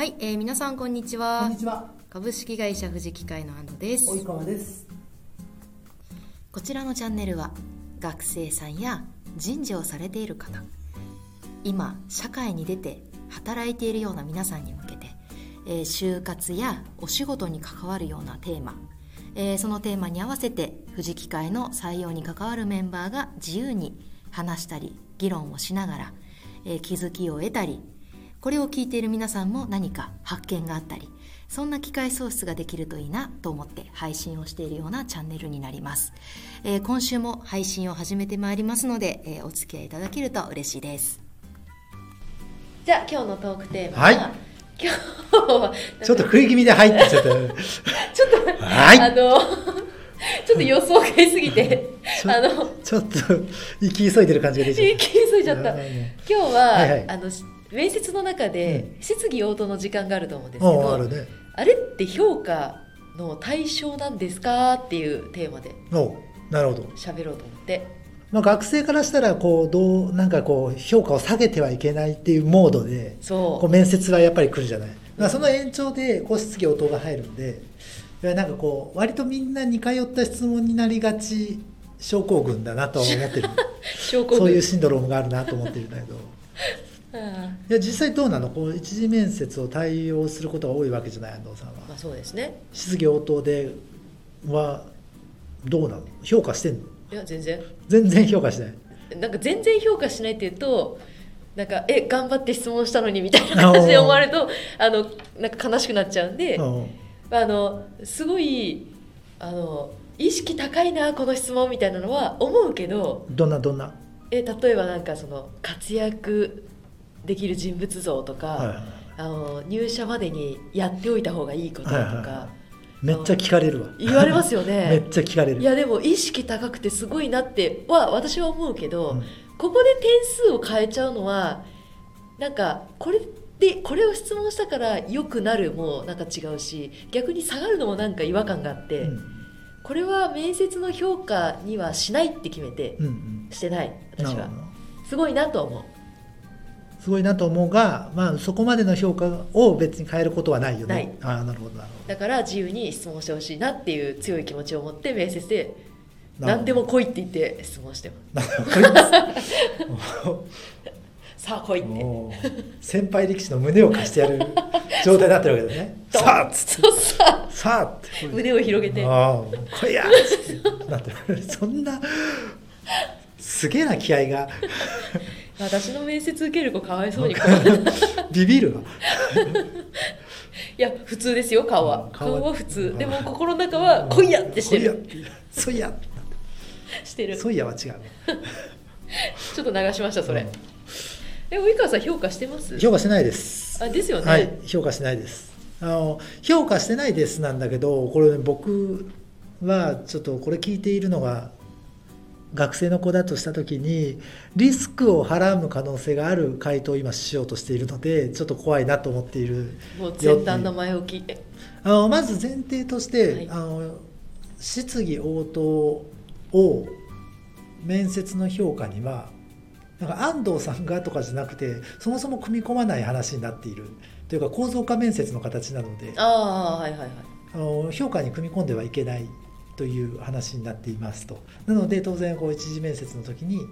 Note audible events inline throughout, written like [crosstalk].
はい、えー、皆さんこんにちこはんにちは。株式会社富士機械の安藤です及川です。こちらのチャンネルは学生さんや人事をされている方今社会に出て働いているような皆さんに向けて、えー就活やお仕事に関わるようなテーマ、えーそのテーマに合わせて富士機械の採用に関わるメンバーが自由に話したり議論をしながら、えー気づきを得たりこれを聞いている皆さんも何か発見があったりそんな機会創出ができるといいなと思って配信をしているようなチャンネルになります、えー今週も配信を始めてまいりますので、えーお付き合いいただけると嬉しいです。じゃあ今日のトークテーマは、はい。今日はちょっと食い気味で入ってちゃった。[laughs] ちょっと、はい。あのちょっと予想外すぎてちょあのちょっと行き急いでる感じが出ちゃっ行き急いじゃった。今日は、はいはい。あのし面接の中で、質疑応答の時間があると思うんですた。けどおあるね。あれって評価の対象なんですかっていうテーマでおなるほど。喋ろうと思ってまあ学生からしたらこうどうなんかこう評価を下げてはいけないっていうモードでそうこう面接はやっぱり来るじゃない。だからその延長でこう質疑応答が入るんで、いやなんかこう割とみんな似通った質問になりがち症候群だなとは思ってる。[laughs] そういうシンドロームがあるなと思ってるんだけど。あいや実際どうなの？こう一次面接を対応することが多いわけじゃない安藤さんは。まあそうですね。質疑応答ではどうなの？評価してんの？いや全然。全然評価しない。なんか全然評価しないっていうとなんかえ頑張って質問したのにみたいな感じで思われるとあのなんか悲しくなっちゃうんで、うんあのすごいあの意識高いなこの質問みたいなのは思うけどどんなどんな？え例えばなんかその活躍できる人物像とか、はい。はいあの入社までにやっておいた方がいいこととか、はいはい。はめっちゃ聞かれるわ。言われますよ [laughs] めねっちゃ聞かれる。いやでも意識高くてすごいなっては私は思うけど、うん。ここで点数を変えちゃうのはなんかこれでこれを質問したから良くなるもなんか違うし逆に下がるのもなんか違和感があって、うん。これは面接の評価にはしないって決めてうんうん。してない私は。すごいなとは思すごいなと思うが、まあ、そこまでの評価を別に変えることはないよね。ああなるほどなるうだから自由に質問してほしいなっていう強い気持ちを持って面接で何でも来いって言って質問してます。[laughs] さあ来いって。先輩力士の胸を貸してやる状態になってるわけだね。[laughs] さあっつって。そうささあって。胸を広げて。ああ来いやってなってる。そんなすげえな気合が私の面接受ける子かわいそうに [laughs] ビビるわ。[laughs] いや普通ですよ顔は。うん顔は。普通。うん。でも心の中は来いやってしてる。[laughs] そいや。してる。ちそいやは違うょっと流しましたそれ。うん。え及川さん評価してます？評価してないです。あですよね、はい評価してないです。あの評価してないですなんだけどこれ、ね、僕はちょっとこれ聞いているのが学生の子だとした時にリスクをはらむ可能性がある回答を今しようとしているのでちょっと怖いなと思っているもう前段の前置きえあのまず前提として、はい。あの質疑応答を面接の評価にはなんか安藤さんがとかじゃなくてそもそも組み込まない話になっている。というか構造化面接の形なので。ああはいはいはい。あの評価に組み込んではいけないという話になっていますとなので当然こう一次面接の時に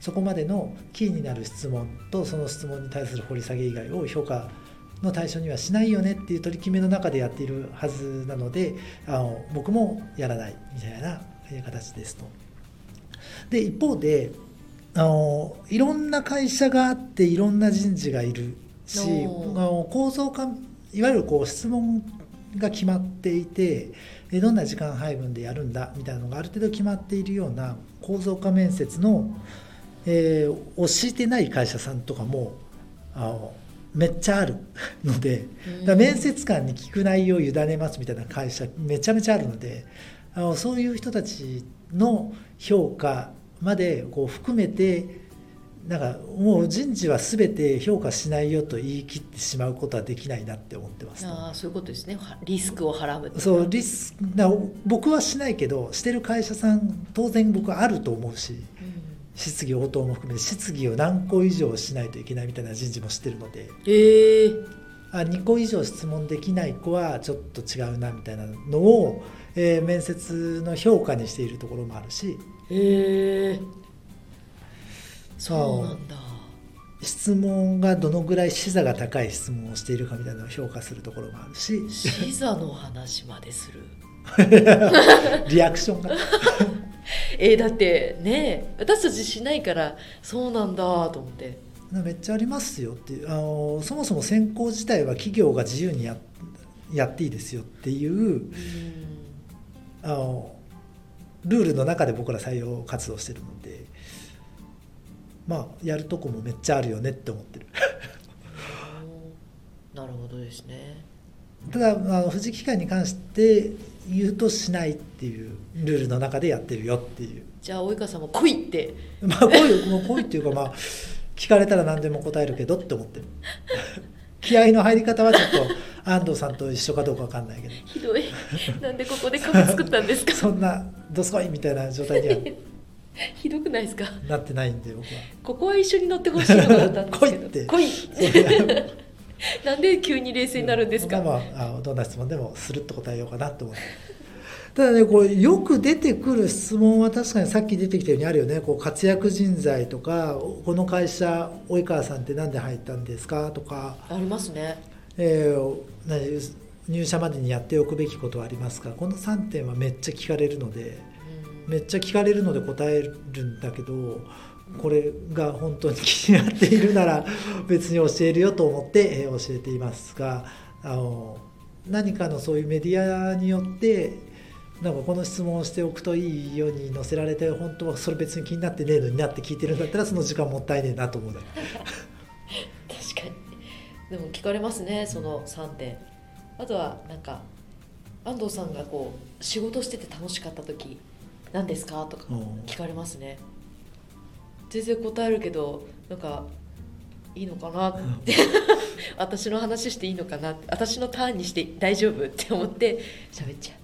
そこまでのキーになる質問とその質問に対する掘り下げ以外を評価の対象にはしないよねっていう取り決めの中でやっているはずなのであの僕もやらないみたいなえー形ですと。で一方であのいろんな会社があっていろんな人事がいるしあの構造化いわゆるこう質問が決まっていてえどんな時間配分でやるんだみたいなのがある程度決まっているような構造化面接の、えーを敷いてない会社さんとかもあのめっちゃある [laughs] のでだ面接官に聞く内容を委ねますみたいな会社めちゃめちゃあるのであのそういう人たちの評価までこう含めてなんかもう人事は全て評価しないよと言い切ってしまうことはできないなって思ってます。ああそういうことですね。はリスクをはらむってそうリスだから僕はしないけどしてる会社さん当然僕はあると思うしうん。質疑応答も含めて質疑を何個以上しないといけないみたいな人事もしてるので。ええあ2個以上質問できない子はちょっと違うなみたいなのを、えー面接の評価にしているところもあるし。へえそう。なんだ。質問がどのぐらい視座が高い質問をしているかみたいなのを評価するところもあるし。視座の話までする。[laughs] リアクションが。[laughs] えーだってね私たちしないからそうなんだと思って。めっちゃありますよっていう。あのそもそも選考自体は企業が自由にややっていいですよっていううん。あのルールの中で僕ら採用活動してるのでまあやるとこもめっちゃあるよねって思ってる。[laughs] なるほどですね。ただあの富士機械に関して言うとしないっていうルールの中でやってるよっていう。じゃあ及川さんも来いって。まあこういうもうこういうっていうかまあ聞かれたら何でも答えるけどって思ってる。気合の入り方はちょっと安藤さんと一緒かどうかわかんないけど。[laughs] ひどい。なんでここでカフェ作ったんですか？そんなどすこいみたいな状態には [laughs] ひどくないですか？なってないんで僕は。ここは一緒に乗ってほしいのがあったんですけど。[laughs] 来いって。[laughs] なんで急に冷静になるんですか、まあどんな質問でもスルッと答えようかなと思って。ただねこうよく出てくる質問は確かにさっき出てきたようにあるよね。こう活躍人材とかこの会社及川さんって何で入ったんですかとか、ありますね。えー何入社までにやっておくべきことはありますか？この3点はめっちゃ聞かれるので。うんめっちゃ聞かれるので答えるんだけどこれが本当に気になっているなら別に教えるよと思ってえー教えていますがあの何かのそういうメディアによってなんかこの質問をしておくといいように載せられて本当はそれ別に気になってねえのになって聞いてるんだったらその時間もったいねえなと思うね。確かに。でも聞かれますねその3点。あとはなんか安藤さんがこう仕事してて楽しかった時何ですか？とかうん。聞かれますね。全然答えるけどなんかいいのかな？って。私の話していいのかな？私のターンにして大丈夫？って思って喋っちゃ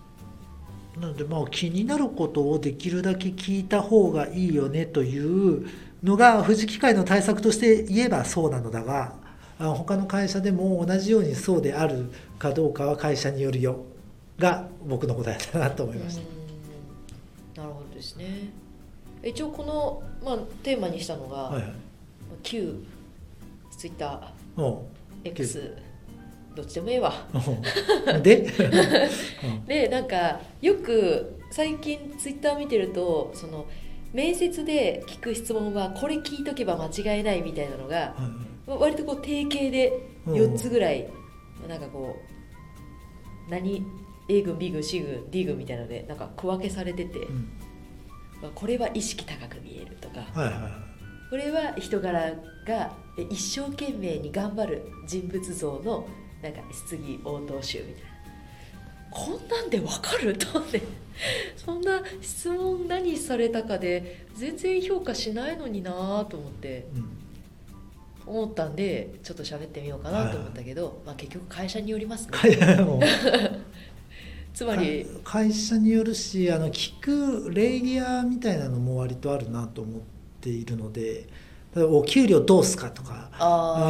う。なのでまあ気になることをできるだけ聞いた方がいいよね？というのが富士機械の対策として言えばそうなのだが他の会社でも同じようにそうであるかどうかは会社によるよ。が僕の答えだなと思いました。なるほどですね。一応この、まあ、テーマにしたのが、はいはい、旧ツイッター X どっちでもええわ。う。ん [laughs] で、う [laughs] んでなんかよく最近ツイッター見てるとその面接で聞く質問はこれ聞いとけば間違いないみたいなのがはい割とこう定型でう。ん4つぐらいなんかこう何 A 軍 B 軍 C 軍 D 軍みたいなのでなんか区分けされてて、うん。まあこれは意識高く見えるとかはいはいはい。これは人柄がえ一生懸命に頑張る人物像のなんか質疑応答集みたいな。こんなんでわかると思って。[laughs] そんな質問何されたかで全然評価しないのになと思って。うん思ったんでちょっと喋ってみようかなと思ったけど、まあ、結局会社によりますね [laughs] つまり会社によるしあの聞くレイギアみたいなのも割とあるなと思っているのでお給料どうすかとか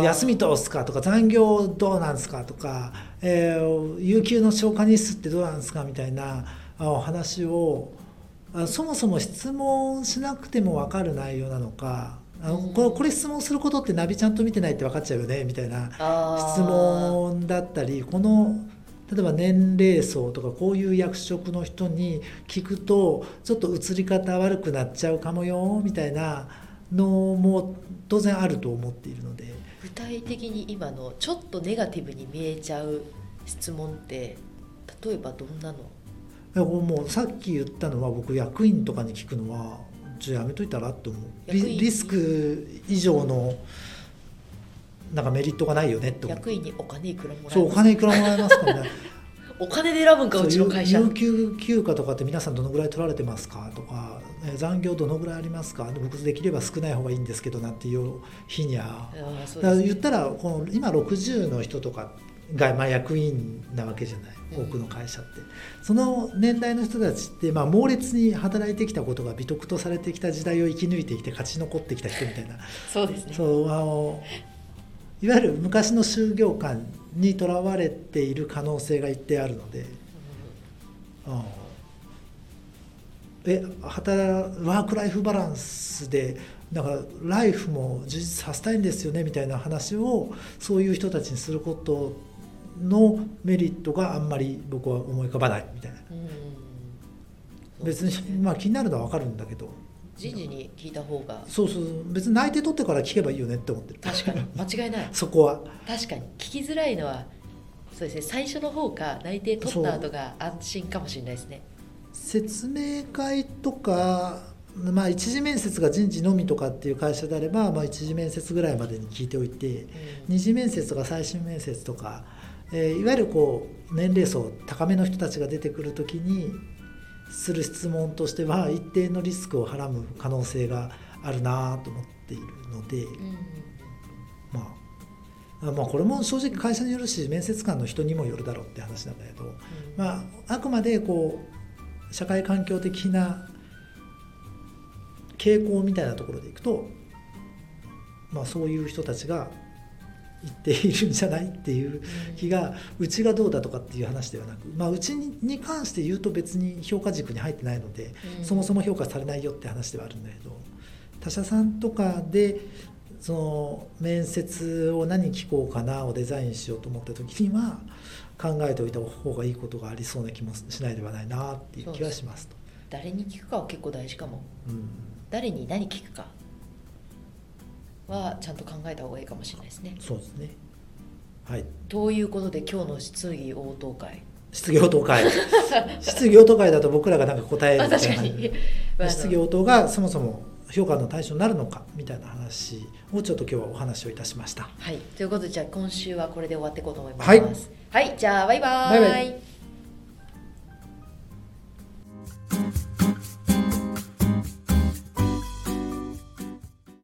休みどうすかとか残業どうなんすかとか、えー有給の消化日数ってどうなんですかみたいなあお話をあそもそも質問しなくても分かる内容なのかあのこれこれ質問することってナビちゃんと見てないって分かっちゃうよねみたいな質問だったりこの例えば年齢層とかこういう役職の人に聞くとちょっと映り方悪くなっちゃうかもよみたいなのも当然あると思っているので。具体的に今のちょっとネガティブに見えちゃう質問って例えばどんなの？もうさっき言ったのは僕役員とかに聞くのはちょっとやめといたらって思う。リスク以上のなんかメリットがないよねって思う。役員にお金いくらもらえます？そうお金いくらもらえますからね [laughs] お金で選ぶんかうちの会社。有有給休暇とかって皆さんどのぐらい取られてますか？とかえー残業どのぐらいありますか？で僕できれば少ない方がいいんですけどなんていう日にゃあーそうだ言ったらこの今60の人とかがまあ役員なわけじゃない。うん。多くの会社って、その年代の人たちってまあ猛烈に働いてきたことが美徳とされてきた時代を生き抜いてきて勝ち残ってきた人みたいな。[laughs] そうですね。そうあのいわゆる昔の就業官にとらわれている可能性が一定あるので、ああ。え働ワーク・ライフ・バランスでだからライフも充実させたいんですよねみたいな話をそういう人たちにすることのメリットがあんまり僕は思い浮かばないみたいな。うん。別に、まあ、気になるのは分かるんだけど人事に聞いた方が。そうそう別に内定取ってから聞けばいいよねって思ってる。確かに。間違いない。[laughs] そこは。確かに。聞きづらいのはそうですね。最初の方か内定取った後が安心かもしれないですね。説明会とか、まあ、一次面接が人事のみとかっていう会社であれば、まあ、一次面接ぐらいまでに聞いておいてうん。二次面接とか最終面接とか、えーいわゆるこう年齢層高めの人たちが出てくるときにする質問としては一定のリスクをはらむ可能性があるなと思っているので、うん。まあ、あまあこれも正直会社によるし面接官の人にもよるだろうって話なんだけど、うん。まあ、あくまでこう社会環境的な傾向みたいなところでいくと、まあ、そういう人たちが言っているんじゃないっていう気がうちがどうだとかっていう話ではなく、まあ、うちにに関して言うと別に評価軸に入ってないので、うん。そもそも評価されないよって話ではあるんだけど他社さんとかでその面接を何聞こうかなをデザインしようと思った時には考えておいた方がいいことがありそうな気もしないではないなっていう気がしますと。誰に聞くかは結構大事かも。うん。誰に何聞くかはちゃんと考えた方がいいかもしれないですね。そうですね。はい。ということで今日の質疑応答会？質疑応答会。[laughs] 質疑応答会だと僕らがなんか答えるあみたいな。まあ質疑応答がそもそも評価の対象になるのかみたいな話をちょっと今日はお話をいたしました。はい。ということでじゃあ今週はこれで終わっていこうと思います。はい。はい、じゃあバイババイバイ